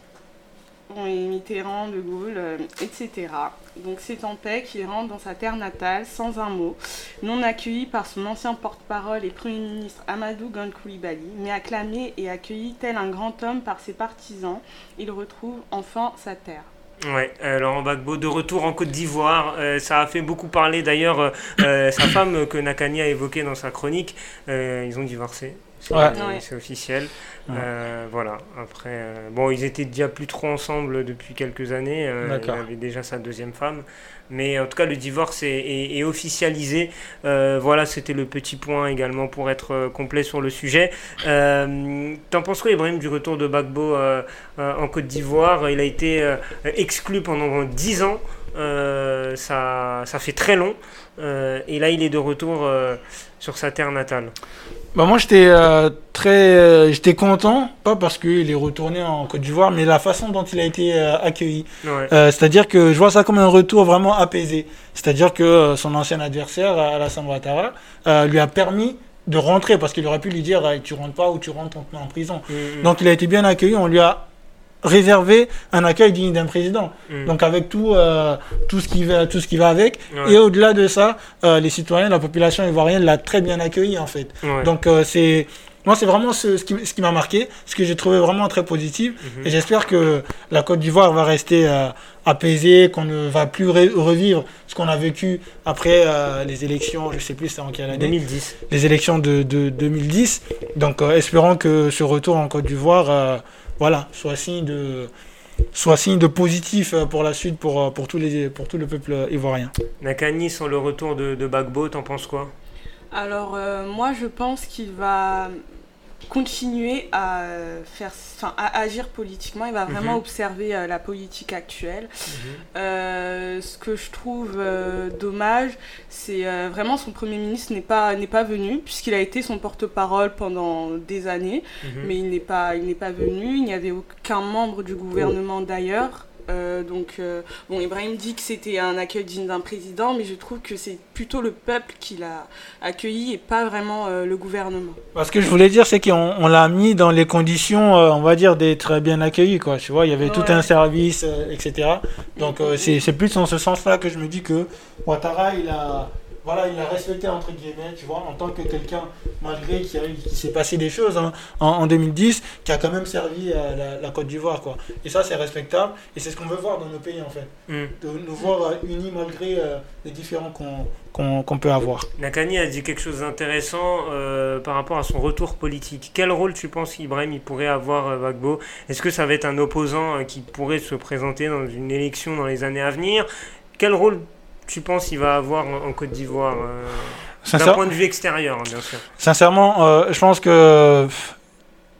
Oui, Mitterrand, De Gaulle, etc. Donc c'est en paix qu'il rentre dans sa terre natale sans un mot, non accueilli par son ancien porte-parole et Premier ministre Amadou Gon Koulibaly, mais acclamé et accueilli tel un grand homme par ses partisans, il retrouve enfin sa terre. Ouais, euh, Laurent Gbagbo de retour en Côte d'Ivoire, euh, ça a fait beaucoup parler d'ailleurs. Euh, sa femme que Nakani a évoquée dans sa chronique, ils ont divorcé. C'est Ouais. Ouais. c'est officiel. Ouais. Euh, voilà. Après, euh, bon, ils étaient déjà plus trop ensemble depuis quelques années. euh, il avait déjà sa deuxième femme. Mais en tout cas, le divorce est, est- est officialisé. Euh, voilà, c'était le petit point également pour être complet sur le sujet. Euh, T'en penses quoi, Ibrahim, du retour de Bagbo euh, euh, en Côte d'Ivoire? Il a été euh, exclu pendant 10 ans. Euh, ça, ça fait très long. Euh, et là, il est de retour euh, sur sa terre natale. Bah moi j'étais euh, très euh, j'étais content. Pas parce qu'il est retourné en Côte d'Ivoire mais la façon dont il a été euh, accueilli. Ouais. C'est-à-dire que je vois ça comme un retour vraiment apaisé. C'est-à-dire que son ancien adversaire Alassane Ouattara lui a permis de rentrer parce qu'il aurait pu lui dire tu rentres pas ou tu rentres on te met en prison. Mm, donc il a été bien accueilli. On lui a réservé un accueil digne d'un président. Mm, donc avec tout euh, tout ce qui va tout ce qui va avec. Ouais, et au-delà de ça euh, les citoyens la population ivoirienne l'a très bien accueilli en fait. Ouais. donc euh, c'est moi c'est vraiment ce, ce qui, ce qui m'a marqué, ce que j'ai trouvé vraiment très positif. Mhm. Et j'espère que la Côte d'Ivoire va rester euh, apaisée, qu'on ne va plus revivre ce qu'on a vécu après euh, les élections, je sais plus c'était en quelle année, 2010. les élections de, de 2010. Donc euh, espérons que ce retour en Côte d'Ivoire, voilà, soit signe de soit signe de positif pour la suite pour, pour, tous les, pour tout le peuple ivoirien. Nakani, sur le retour de, de Bagbo, t'en penses quoi? Alors euh, moi je pense qu'il va continuer à faire, enfin à agir politiquement. Il va vraiment Mhm. observer euh, la politique actuelle. Euh, ce que je trouve euh, dommage, c'est vraiment son premier ministre n'est pas n'est pas venu puisqu'il a été son porte-parole pendant des années, Mhm. mais il n'est pas il n'est pas venu. Il n'y avait aucun membre du gouvernement d'ailleurs. Euh, donc, euh, bon, Ibrahim dit que c'était un accueil digne d'un président, mais je trouve que c'est plutôt le peuple qui l'a accueilli et pas vraiment euh, le gouvernement. Parce que je voulais dire, c'est qu'on on l'a mis dans les conditions, on va dire, d'être bien accueilli, quoi. Tu vois, il y avait tout un service, etc. Donc, c'est c'est plus en ce sens-là que je me dis que Ouattara, il a, voilà, il a respecté, entre guillemets, tu vois, en tant que quelqu'un, malgré qu'il s'est passé des choses hein, en, en 2010, qui a quand même servi à la, la Côte d'Ivoire, quoi. Et ça, c'est respectable. Et c'est ce qu'on veut voir dans nos pays, en fait. Mm. De nous voir euh, unis malgré euh, les différends qu'on peut avoir. Nakani a dit quelque chose d'intéressant euh, par rapport à son retour politique. Quel rôle tu penses qu'Ibrahim il pourrait avoir euh, Est-ce que ça va être un opposant euh, qui pourrait se présenter dans une élection dans les années à venir? Quel rôle tu penses qu'il va avoir en, Côte d'Ivoire euh, D'un point de vue extérieur, hein, bien sûr. Sincèrement, euh, je pense que.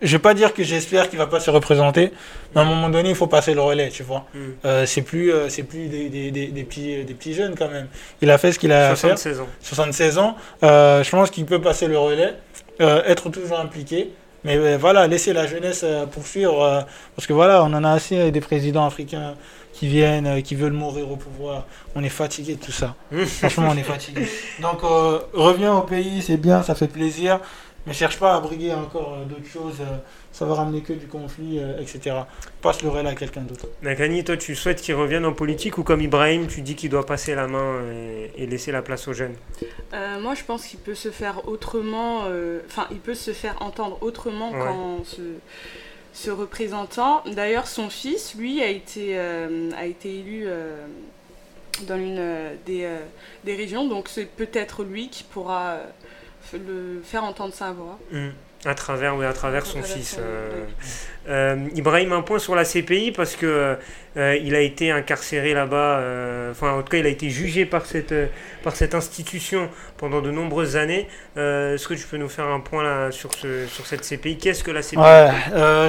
Je vais pas dire que j'espère qu'il va pas se représenter, mais à un moment donné, il faut passer le relais, tu vois. Mm. Euh, c'est plus, euh, c'est plus des, des, des, des petits, des petits jeunes quand même. Il a fait ce qu'il a à faire. 76 ans. 76 ans. Euh, je pense qu'il peut passer le relais, être toujours impliqué. Mais voilà, laisser la jeunesse poursuivre. parce que voilà, on en a assez des présidents africains qui viennent, euh, qui veulent mourir au pouvoir. On est fatigué de tout ça. Franchement, on est fatigué. Donc, euh, reviens au pays, c'est bien, ça fait plaisir. Mais cherche pas à briguer encore euh, d'autres choses. euh, ça va ramener que du conflit, euh, etc. Passe le relais à quelqu'un d'autre. Nakani, toi, tu souhaites qu'il revienne en politique ou comme Ibrahim, tu dis qu'il doit passer la main et, et laisser la place aux jeunes? Euh, moi, je pense qu'il peut se faire autrement, euh, enfin, il peut se faire entendre autrement Ouais. qu'en se, se représentant. D'ailleurs, son fils, lui, a été, euh, élu euh, dans l'une euh, des, régions, donc c'est peut-être lui qui pourra le faire entendre sa voix. Mm. À travers, oui, à travers son fils. euh. Euh, Ibrahim, un point sur la CPI parce que euh, il a été incarcéré là-bas. euh, Enfin, en tout cas, il a été jugé par cette par cette institution pendant de nombreuses années. Euh, Est-ce que tu peux nous faire un point là sur ce sur cette CPI Qu'est-ce que la CPI Ouais, euh,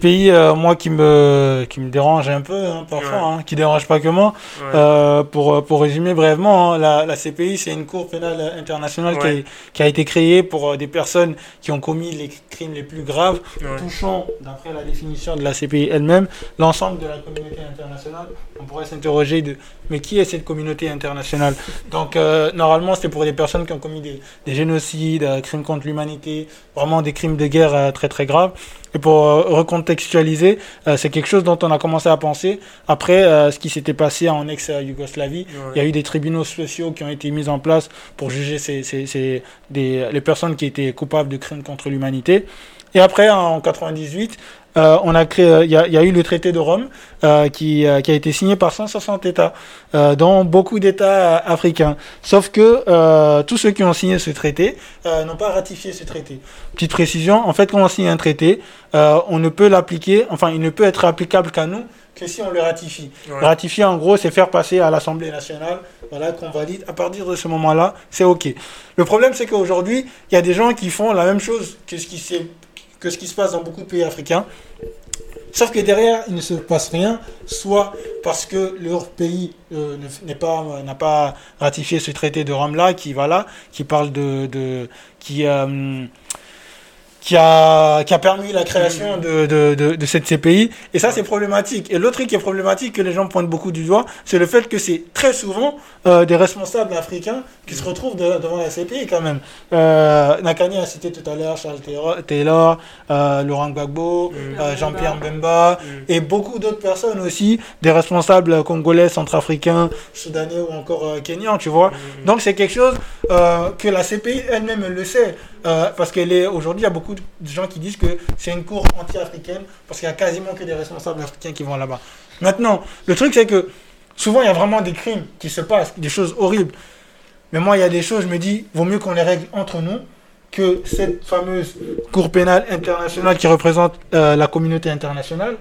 pays, euh, moi, qui me, qui me dérange un peu, hein, parfois, hein, qui dérange pas que moi. Ouais. Euh, pour, pour résumer brièvement, hein, la, la CPI, c'est une cour pénale internationale qui, a, Ouais. qui a été créée pour des personnes qui ont commis les crimes les plus graves, Ouais. touchant, d'après la définition de la CPI elle-même, l'ensemble de la communauté internationale. On pourrait s'interroger de, mais qui est cette communauté internationale? Donc, euh, normalement, c'est pour des personnes qui ont commis des, des génocides, euh, crimes contre l'humanité, vraiment des crimes de guerre euh, très très graves. Et pour euh, recontextualiser, euh, c'est quelque chose dont on a commencé à penser après euh, ce qui s'était passé en ex-Yougoslavie. Il y a eu des tribunaux spéciaux qui ont été mis en place pour juger ces, ces- ces- des, les personnes qui étaient coupables de crimes contre l'humanité. Et après, en 98, euh, on a créé, il y, a, y a eu le traité de Rome euh, qui, euh, qui a été signé par 160 États, euh, dont beaucoup d'États africains. Sauf que euh, tous ceux qui ont signé ce traité euh, n'ont pas ratifié ce traité. Petite précision, en fait, quand on signe un traité, euh, on ne peut l'appliquer, enfin, il ne peut être applicable qu'à nous que si on le ratifie. Ouais. Ratifier, en gros, c'est faire passer à l'Assemblée nationale, voilà, qu'on valide. À partir de ce moment-là, c'est OK. Le problème, c'est qu'aujourd'hui, il y a des gens qui font la même chose que ce qui, s'est- que ce qui se passe dans beaucoup de pays africains. Sauf que derrière, il ne se passe rien, soit parce que leur pays euh, pas n'a pas ratifié ce traité de Rome-là, qui voilà, qui parle de, de qui euh, qui a, qui a permis la création de, de, de, de cette CPI. Et ça, c'est problématique. Et l'autre truc qui est problématique, que les gens pointent beaucoup du doigt, c'est le fait que c'est très souvent euh, des responsables africains qui se retrouvent de- devant la CPI quand même. Euh, Nakani a cité tout à l'heure Charles Taylor, euh, Laurent Gbagbo, Mm. euh, Jean-Pierre Mbemba, Mm. et beaucoup d'autres personnes aussi, des responsables congolais, centrafricains, soudanais ou encore euh, kenyans, tu vois. Mm. Donc c'est quelque chose euh, que la CPI elle-même elle le sait. Euh, parce qu'elle est aujourd'hui, il y a beaucoup de gens qui disent que c'est une cour anti-africaine parce qu'il y a quasiment que des responsables africains qui vont là-bas. Maintenant, le truc c'est que souvent il y a vraiment des crimes qui se passent, des choses horribles. Mais moi, il y a des choses, je me dis, vaut mieux qu'on les règle entre nous que cette fameuse Cour pénale internationale qui représente euh, la communauté internationale.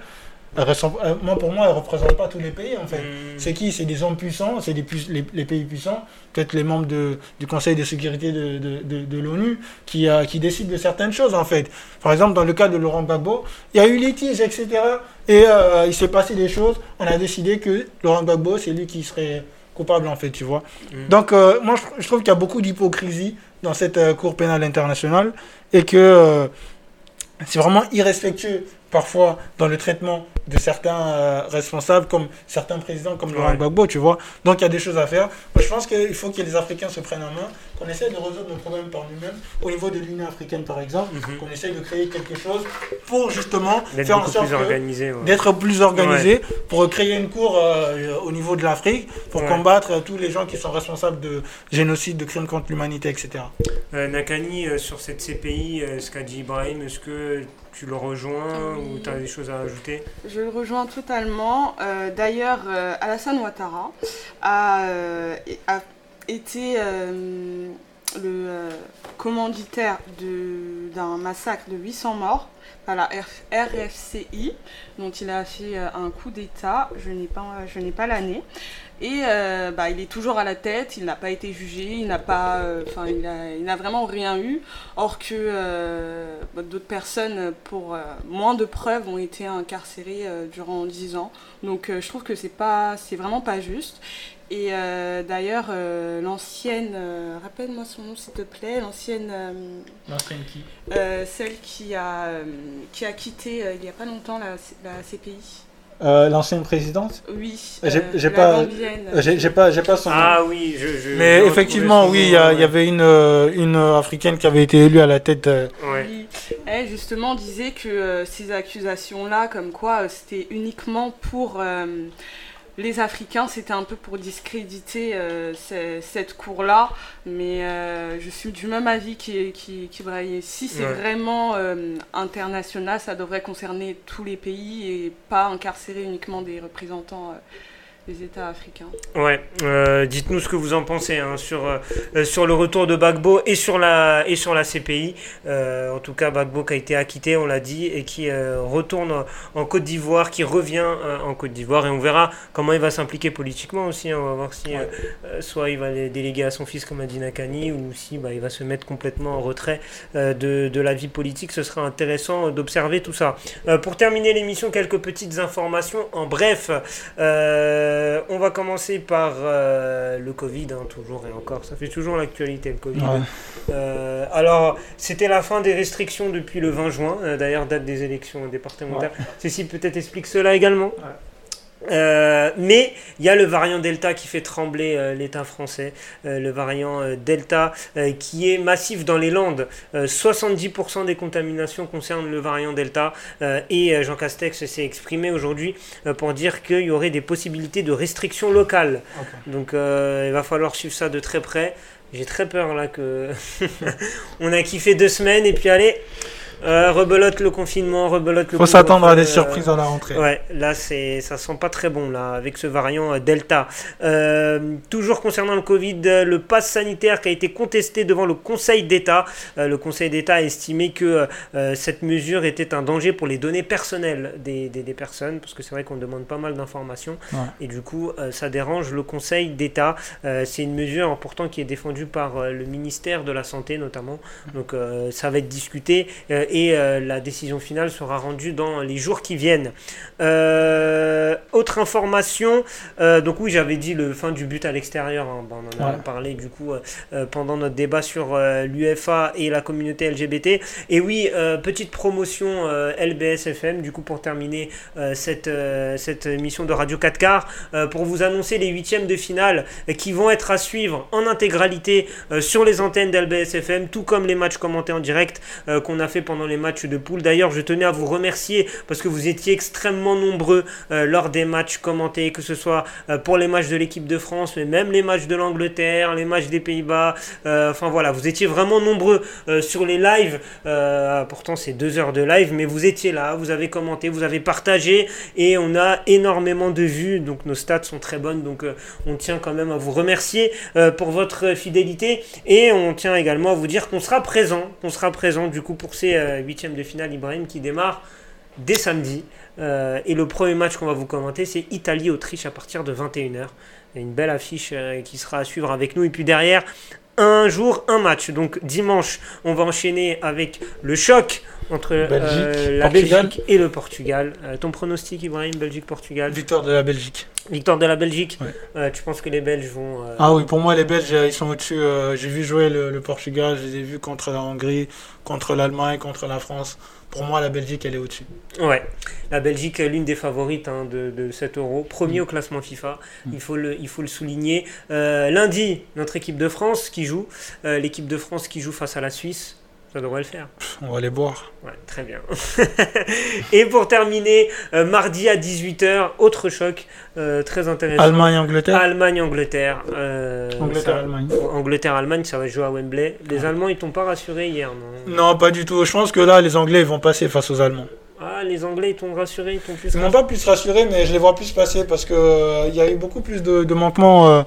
Euh, moi, pour moi, elle ne représente pas tous les pays, en fait. Mm. C'est qui? C'est des hommes puissants, c'est les, les pays puissants, peut-être les membres de, du Conseil de sécurité de, de, de, de l'ONU qui, euh, qui décident de certaines choses en fait. Par exemple, dans le cas de Laurent Gbagbo, il y a eu litige, etc. Et euh, il s'est passé des choses. On a décidé que Laurent Gbagbo, c'est lui qui serait coupable en fait, tu vois. Mm. Donc, euh, moi, je, je trouve qu'il y a beaucoup d'hypocrisie dans cette euh, Cour pénale internationale et que c'est vraiment irrespectueux parfois dans le traitement de certains euh, responsables, comme certains présidents, comme Laurent Ouais. Gbagbo, tu vois. Donc il y a des choses à faire. Moi, je pense qu'il faut que les Africains se prennent en main, qu'on essaie de résoudre nos problèmes par nous-mêmes, au niveau de l'Union africaine par exemple, Mhm. qu'on essaie de créer quelque chose pour justement faire en sorte ouais. d'être plus organisé pour créer une cour euh, au niveau de l'Afrique pour combattre euh, tous les gens qui sont responsables de génocide, de crimes contre l'humanité, etc. Nakani, sur cette CPI, ce qu'a dit Ibrahim, est-ce que tu le rejoins ou tu as des choses à ajouter Je le rejoins totalement. Euh, D'ailleurs, euh, Alassane Ouattara a, euh, été le commanditaire d'un massacre de 800 morts par la RF RFCI, dont il a fait un coup d'État. Je n'ai pas, je n'ai pas l'année. Et euh, bah, il est toujours à la tête, il n'a pas été jugé, il n'a pas, euh, enfin, il a- il n'a vraiment rien eu. Or que euh, bah, d'autres personnes, pour moins de preuves, ont été incarcérées durant 10 ans. Donc je trouve que c'est pas, c'est vraiment pas juste. Et d'ailleurs, l'ancienne, rappelle-moi son nom s'il te plaît, l'ancienne, euh, euh, celle qui a, qui a quitté il y a pas longtemps la, la CPI. Euh, L'ancienne présidente Oui, J'ai- euh, j'ai la pas- J'ai pas, j'ai pas son nom. Ah oui, je. je Mais je effectivement, oui, il y, avait une, euh, une africaine qui avait été élue à la tête. Ouais. Oui. Elle justement disait que euh, ces accusations-là, comme quoi c'était uniquement pour euh, les Africains, c'était un peu pour discréditer euh, ce- cette cour-là. Mais euh, je suis du même avis qui, qui, qui Si c'est Ouais. vraiment euh, international, ça devrait concerner tous les pays et pas incarcérer uniquement des représentants euh, des États africains. Ouais, euh, dites-nous ce que vous en pensez hein, sur, euh, sur le retour de Bagbo et sur la, et sur la CPI. Euh, en tout cas, Bagbo qui a été acquitté, on l'a dit, et qui euh, retourne en Côte d'Ivoire, qui revient euh, en Côte d'Ivoire, et on verra comment il va s'impliquer politiquement aussi. hein. on va voir si euh, euh, soit il va les déléguer à son fils, comme a dit Nakani, ou si bah, il va se mettre complètement en retrait euh, de, de la vie politique. Ce sera intéressant d'observer tout ça. Euh, pour terminer l'émission, quelques petites informations en bref. Euh, on va commencer par euh, le Covid, hein, toujours et encore. Ça fait toujours l'actualité, le Covid. Ouais. Euh, alors, c'était la fin des restrictions depuis le 20 juin, euh, d'ailleurs, date des élections départementales. Ceci peut-être explique cela également? Euh, mais il y a le variant Delta qui fait trembler euh, l'État français, Euh, le variant Delta qui est massif dans les Landes. Euh, 70% des contaminations concernent le variant Delta et Jean Castex s'est exprimé aujourd'hui pour dire qu'il y aurait des possibilités de restrictions locales. Donc il va falloir suivre ça de très près. J'ai très peur là que on a kiffé deux semaines et puis allez, Euh, rebelote le confinement, rebelote le Faut s'attendre à des euh, surprises à la rentrée. Ouais, là c'est ça sent pas très bon là avec ce variant euh, Delta. Toujours concernant le Covid, le pass sanitaire qui a été contesté devant le Conseil d'État. Le Conseil d'État a estimé que cette mesure était un danger pour les données personnelles des, des- des personnes parce que c'est vrai qu'on demande pas mal d'informations Ouais. et du coup ça dérange le Conseil d'État. C'est une mesure pourtant qui est défendue par le ministère de la Santé notamment. Donc euh, ça va être discuté et euh, la décision finale sera rendue dans les jours qui viennent. Euh, autre information, euh, donc oui j'avais dit le fin du but à l'extérieur, hein. Bon, on en a Ouais. parlé du coup pendant notre débat sur l'UFA et la communauté LGBT. Et oui, petite promotion LBSFM du coup pour terminer cette, cette émission de Radio 4 quarts pour vous annoncer les huitièmes de finale qui vont être à suivre en intégralité sur les antennes d'LBSFM, tout comme les matchs commentés en direct qu'on a fait pendant les matchs de poule. D'ailleurs, je tenais à vous remercier parce que vous étiez extrêmement nombreux euh, lors des matchs commentés, que ce soit euh, pour les matchs de l'équipe de France, mais même les matchs de l'Angleterre, les matchs des Pays-Bas. Euh, enfin voilà, vous étiez vraiment nombreux sur les lives. Pourtant, c'est deux heures de live, mais vous étiez là, vous avez commenté, vous avez partagé et on a énormément de vues. Donc nos stats sont très bonnes. Donc on tient quand même à vous remercier pour votre fidélité et on tient également à vous dire qu'on sera présent, qu'on sera présent du coup pour ces euh, huitièmes de finale Ibrahim qui démarrent dès samedi. Euh, et le premier match qu'on va vous commenter, c'est Italie-Autriche à partir de 21h. Il y a une belle affiche euh, qui sera à suivre avec nous. Et puis derrière, un jour, un match. Donc dimanche, on va enchaîner avec le choc entre euh, Belgique, la Portugal. Belgique et le Portugal. Euh, ton pronostic, Ibrahim, Belgique-Portugal Victoire de la Belgique. Victoire de la Belgique. Ouais. Euh, tu penses que les Belges vont... euh, Ah oui, pour moi, les Belges, ils sont au-dessus. euh, J'ai vu jouer le, le Portugal, je les ai vus contre la Hongrie, contre l'Allemagne, contre la France. Pour moi, la Belgique, elle est au-dessus. Ouais, la Belgique est l'une des favorites hein, de, de cet euro, premier Mm. au classement FIFA, il, faut le, il faut le souligner. Euh, lundi, notre équipe de France qui joue, euh, l'équipe de France qui joue face à la Suisse, ça devrait le faire. On va les boire. Ouais, très bien. Et pour terminer, euh, mardi à 18h, autre choc euh, très intéressant. Allemagne-Angleterre Allemagne-Angleterre. euh, Angleterre-Allemagne. Angleterre-Allemagne, ça va jouer à Wembley. Les Allemands, ils t'ont pas rassuré hier, non Non, pas du tout. Je pense que là, les Anglais, ils vont passer face aux Allemands. Ah, les Anglais, ils t'ont rassuré, ils t'ont plus Ils m'ont pas plus rassuré, mais je les vois plus passer parce que euh, il y a eu beaucoup plus de, de manquements.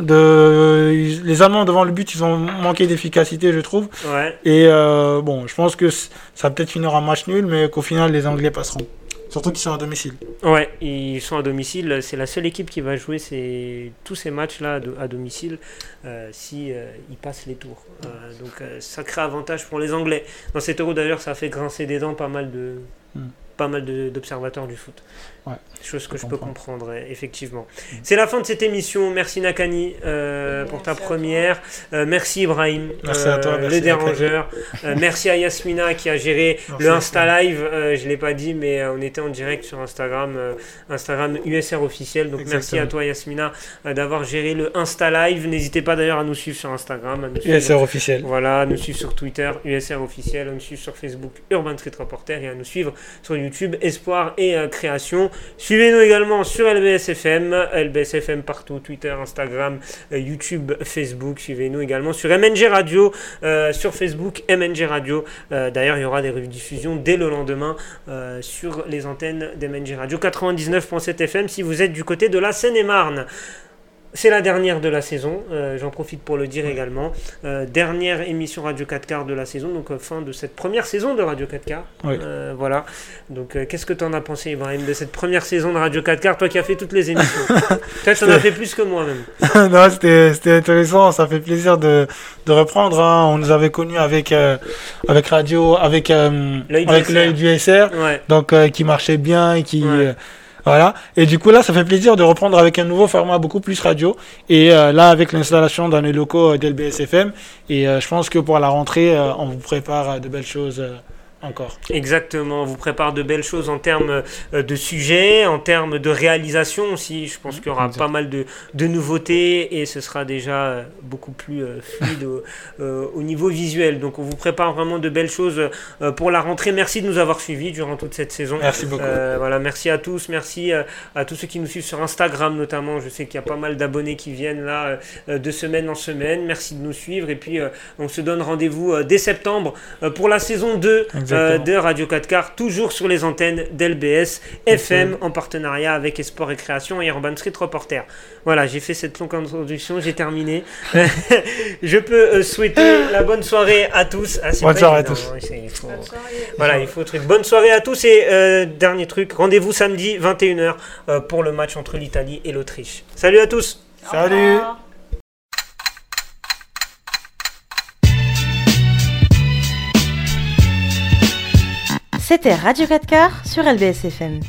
De, les Allemands devant le but, ils ont manqué d'efficacité, je trouve. Ouais. Et euh, bon, je pense que ça va peut-être finir en match nul, mais qu'au final, les Anglais passeront. Surtout qu'ils sont à domicile. Ouais, ils sont à domicile. C'est la seule équipe qui va jouer ces, tous ces matchs-là à, do- à domicile euh, si euh, ils passent les tours. Euh, donc euh, sacré avantage pour les Anglais. Dans cet Euro d'ailleurs, ça a fait grincer des dents pas mal de Mm. Pas mal de- d'observateurs du foot. Ouais, Chose que je je peux comprendre, euh, effectivement. C'est la fin de cette émission. Merci Nakani euh, pour ta première. Euh, merci Ibrahim, Merci à toi, euh, merci le dérangeur. Euh, merci à Yasmina qui a géré Merci, le Insta. Live. Euh, je l'ai pas dit, mais on était en direct sur Instagram, euh, Instagram USR officiel. Donc merci à toi Yasmina euh, d'avoir géré le Insta Live. N'hésitez pas d'ailleurs à nous suivre sur Instagram, à nous suivre- USR officiel. voilà, à nous suivre sur Twitter, USR officiel, à nous suivre sur Facebook, Urban Street Reporter et à nous suivre sur YouTube, Espoir et euh, Création. Suivez-nous également sur LBSFM, LBSFM partout, Twitter, Instagram, euh, YouTube, Facebook. Suivez-nous également sur MNG Radio, euh, sur Facebook, MNG Radio. D'ailleurs, il y aura des rediffusions dès le lendemain sur les antennes d'MNG Radio 99.7 FM si vous êtes du côté de la Seine-et-Marne. C'est la dernière de la saison, euh, j'en profite pour le dire également. Euh, dernière émission Radio 4 quarts de la saison, donc euh, fin de cette première saison de Radio 4 quarts. Euh, voilà. Donc qu'est-ce que tu en as pensé, Ibrahim, de cette première saison de Radio 4 quarts, toi qui as fait toutes les émissions? Tu en as fait plus que moi même. non, c'était intéressant. Ça fait plaisir de, de reprendre. hein. On nous avait connus avec, avec Radio, avec, L'œil du SR. Ouais. donc qui marchait bien et qui Ouais. Voilà. Et du coup là ça fait plaisir de reprendre avec un nouveau format beaucoup plus radio. Et euh, là avec l'installation dans les locaux euh, d'LBSFM et euh, je pense que pour la rentrée on vous prépare de belles choses encore Exactement, on vous prépare de belles choses en termes euh, de sujets, en termes de réalisation aussi. Je pense qu'il y aura pas mal de, de nouveautés et ce sera déjà euh, beaucoup plus euh, fluide au, euh, au niveau visuel. Donc on vous prépare vraiment de belles choses pour la rentrée. Merci de nous avoir suivis durant toute cette saison. merci beaucoup Euh, voilà, merci à tous, merci à tous ceux qui nous suivent sur Instagram notamment. Je sais qu'il y a pas mal d'abonnés qui viennent là de semaine en semaine. Merci de nous suivre et puis on se donne rendez-vous dès septembre pour la saison 2 Exactement. Exactement. de Radio 4 Car, toujours sur les antennes d'LBS FM en partenariat avec Esport et Création et Urban Street Reporter. Voilà, j'ai fait cette longue introduction, j'ai terminé. Je peux euh, souhaiter la bonne soirée à tous. Ah, c'est Bonne soirée à tous. hein, c'est- il faut- Bonne soirée. Voilà, il faut truc. Bonne soirée à tous et euh, dernier truc, rendez-vous samedi 21h euh, pour le match entre l'Italie et l'Autriche. Salut à tous. Au Salut. C'était Radio 4 quarts sur LBS FM.